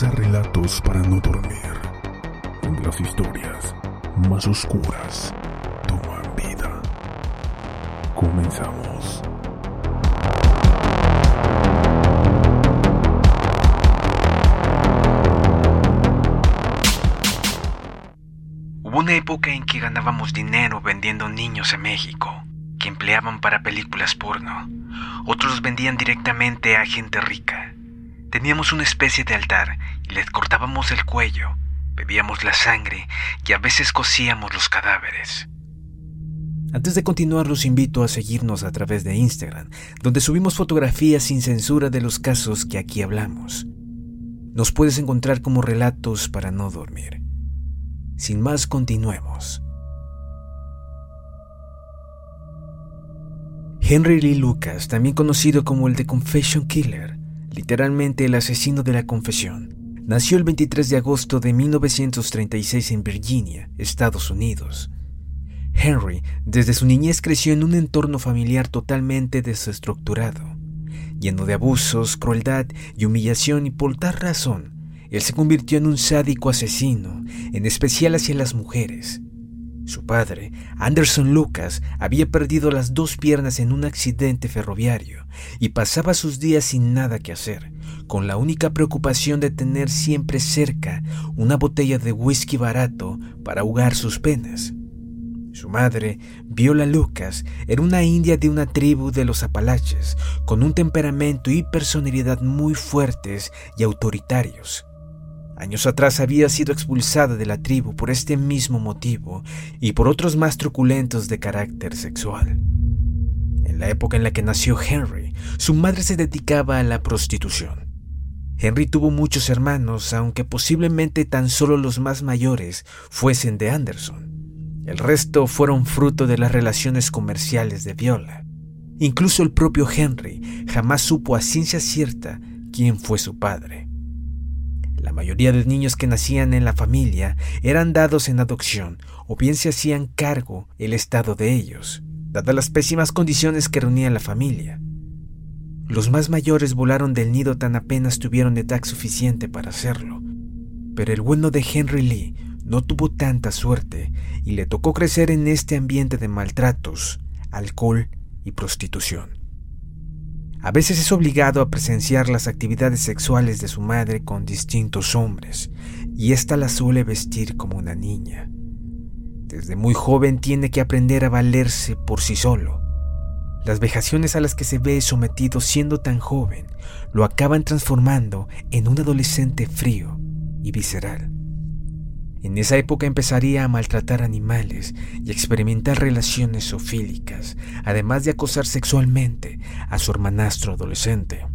Relatos para no dormir, donde las historias más oscuras toman vida. Comenzamos. Hubo una época en que ganábamos dinero vendiendo niños en México, que empleaban para películas porno. Otros vendían directamente a gente rica. Teníamos una especie de altar y les cortábamos el cuello, bebíamos la sangre y a veces cocíamos los cadáveres. Antes de continuar, los invito a seguirnos a través de Instagram, donde subimos fotografías sin censura de los casos que aquí hablamos. Nos puedes encontrar como relatos para no dormir. Sin más, continuemos. Henry Lee Lucas, también conocido como el The Confession Killer, literalmente el asesino de la confesión, nació el 23 de agosto de 1936 en Virginia, Estados Unidos. Henry, desde su niñez creció en un entorno familiar totalmente desestructurado, lleno de abusos, crueldad y humillación y por tal razón, él se convirtió en un sádico asesino, en especial hacia las mujeres. Su padre, Anderson Lucas, había perdido las dos piernas en un accidente ferroviario y pasaba sus días sin nada que hacer, con la única preocupación de tener siempre cerca una botella de whisky barato para ahogar sus penas. Su madre, Viola Lucas, era una india de una tribu de los Apalaches, con un temperamento y personalidad muy fuertes y autoritarios. Años atrás había sido expulsada de la tribu por este mismo motivo y por otros más truculentos de carácter sexual. En la época en la que nació Henry, su madre se dedicaba a la prostitución. Henry tuvo muchos hermanos, aunque posiblemente tan solo los más mayores fuesen de Anderson. El resto fueron fruto de las relaciones comerciales de Viola. Incluso el propio Henry jamás supo a ciencia cierta quién fue su padre. La mayoría de niños que nacían en la familia eran dados en adopción o bien se hacían cargo el estado de ellos, dadas las pésimas condiciones que reunía la familia. Los más mayores volaron del nido tan apenas tuvieron edad suficiente para hacerlo, pero el bueno de Henry Lee no tuvo tanta suerte y le tocó crecer en este ambiente de maltratos, alcohol y prostitución. A veces es obligado a presenciar las actividades sexuales de su madre con distintos hombres, y ésta la suele vestir como una niña. Desde muy joven tiene que aprender a valerse por sí solo. Las vejaciones a las que se ve sometido siendo tan joven lo acaban transformando en un adolescente frío y visceral. En esa época empezaría a maltratar animales y experimentar relaciones zoofílicas, además de acosar sexualmente a su hermanastro adolescente.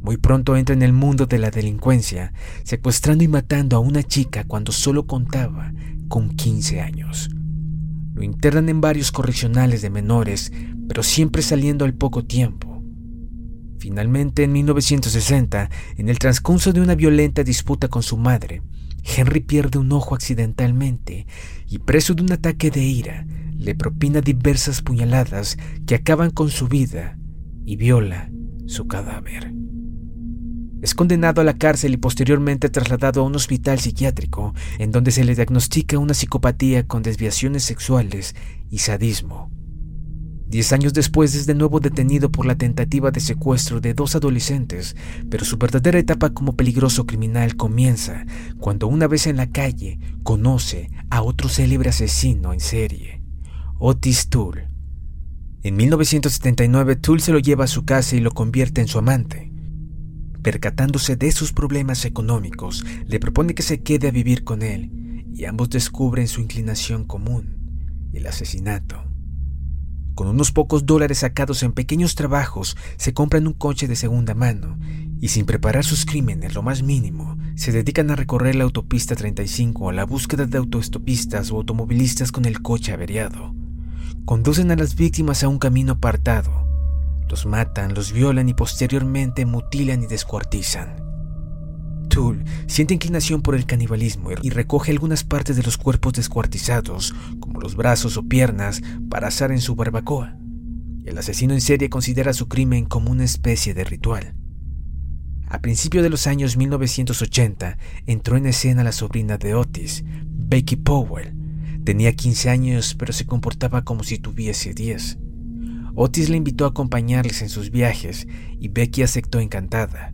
Muy pronto entra en el mundo de la delincuencia, secuestrando y matando a una chica cuando solo contaba con 15 años. Lo internan en varios correccionales de menores, pero siempre saliendo al poco tiempo. Finalmente, en 1960, en el transcurso de una violenta disputa con su madre, Henry pierde un ojo accidentalmente y preso de un ataque de ira, le propina diversas puñaladas que acaban con su vida y viola su cadáver. Es condenado a la cárcel y posteriormente trasladado a un hospital psiquiátrico, en donde se le diagnostica una psicopatía con desviaciones sexuales y sadismo. Diez años después es de nuevo detenido por la tentativa de secuestro de dos adolescentes, pero su verdadera etapa como peligroso criminal comienza cuando una vez en la calle conoce a otro célebre asesino en serie, Otis Toole. En 1979 Toole se lo lleva a su casa y lo convierte en su amante. Percatándose de sus problemas económicos, le propone que se quede a vivir con él y ambos descubren su inclinación común, el asesinato. Con unos pocos dólares sacados en pequeños trabajos, se compran un coche de segunda mano y sin preparar sus crímenes lo más mínimo, se dedican a recorrer la autopista 35 a la búsqueda de autoestopistas o automovilistas con el coche averiado. Conducen a las víctimas a un camino apartado, los matan, los violan y posteriormente mutilan y descuartizan. Siente inclinación por el canibalismo y recoge algunas partes de los cuerpos descuartizados, como los brazos o piernas, para asar en su barbacoa. El asesino en serie considera su crimen como una especie de ritual. A principios de los años 1980 entró en escena la sobrina de Otis, Becky Powell. Tenía 15 años, pero se comportaba como si tuviese 10. Otis le invitó a acompañarles en sus viajes y Becky aceptó encantada.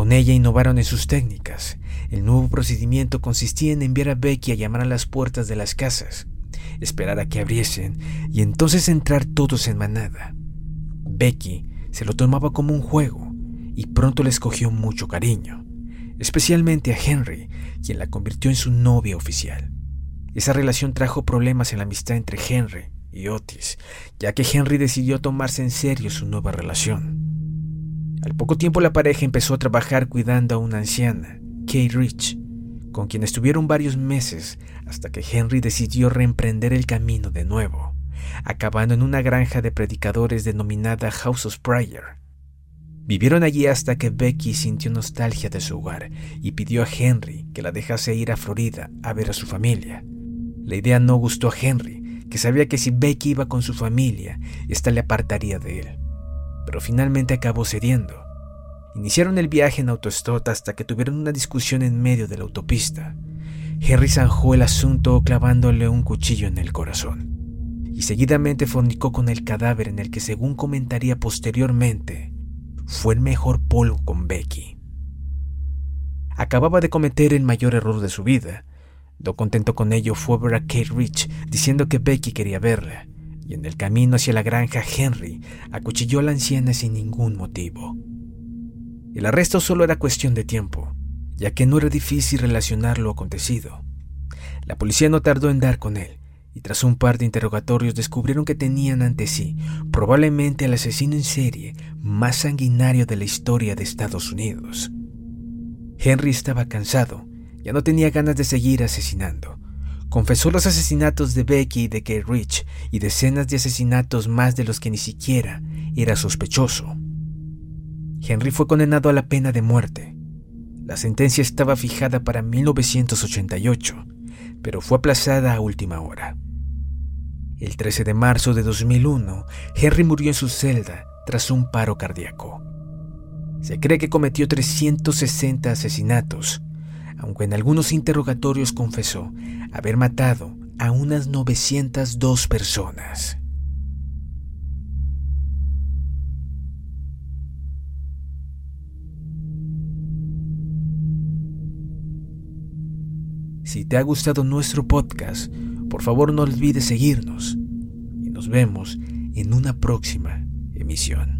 Con ella innovaron en sus técnicas. El nuevo procedimiento consistía en enviar a Becky a llamar a las puertas de las casas, esperar a que abriesen y entonces entrar todos en manada. Becky se lo tomaba como un juego y pronto le escogió mucho cariño, especialmente a Henry, quien la convirtió en su novia oficial. Esa relación trajo problemas en la amistad entre Henry y Otis, ya que Henry decidió tomarse en serio su nueva relación. Al poco tiempo la pareja empezó a trabajar cuidando a una anciana, Kay Rich, con quien estuvieron varios meses hasta que Henry decidió reemprender el camino de nuevo, acabando en una granja de predicadores denominada House of Prayer. Vivieron allí hasta que Becky sintió nostalgia de su hogar y pidió a Henry que la dejase ir a Florida a ver a su familia. La idea no gustó a Henry, que sabía que si Becky iba con su familia, ésta le apartaría de él. Pero finalmente acabó cediendo. Iniciaron el viaje en autostop hasta que tuvieron una discusión en medio de la autopista. Henry zanjó el asunto clavándole un cuchillo en el corazón. Y seguidamente fornicó con el cadáver en el que, según comentaría posteriormente, fue el mejor polvo con Becky. Acababa de cometer el mayor error de su vida, lo contento con ello fue ver a Kate Rich diciendo que Becky quería verla, y en el camino hacia la granja Henry acuchilló a la anciana sin ningún motivo. El arresto solo era cuestión de tiempo, ya que no era difícil relacionar lo acontecido. La policía no tardó en dar con él, y tras un par de interrogatorios descubrieron que tenían ante sí probablemente al asesino en serie más sanguinario de la historia de Estados Unidos. Henry estaba cansado ya no tenía ganas de seguir asesinando. Confesó los asesinatos de Becky y de Kate Rich y decenas de asesinatos más de los que ni siquiera era sospechoso. Henry fue condenado a la pena de muerte. La sentencia estaba fijada para 1988, pero fue aplazada a última hora. El 13 de marzo de 2001, Henry murió en su celda tras un paro cardíaco. Se cree que cometió 360 asesinatos aunque en algunos interrogatorios confesó haber matado a unas 902 personas. Si te ha gustado nuestro podcast, por favor no olvides seguirnos y nos vemos en una próxima emisión.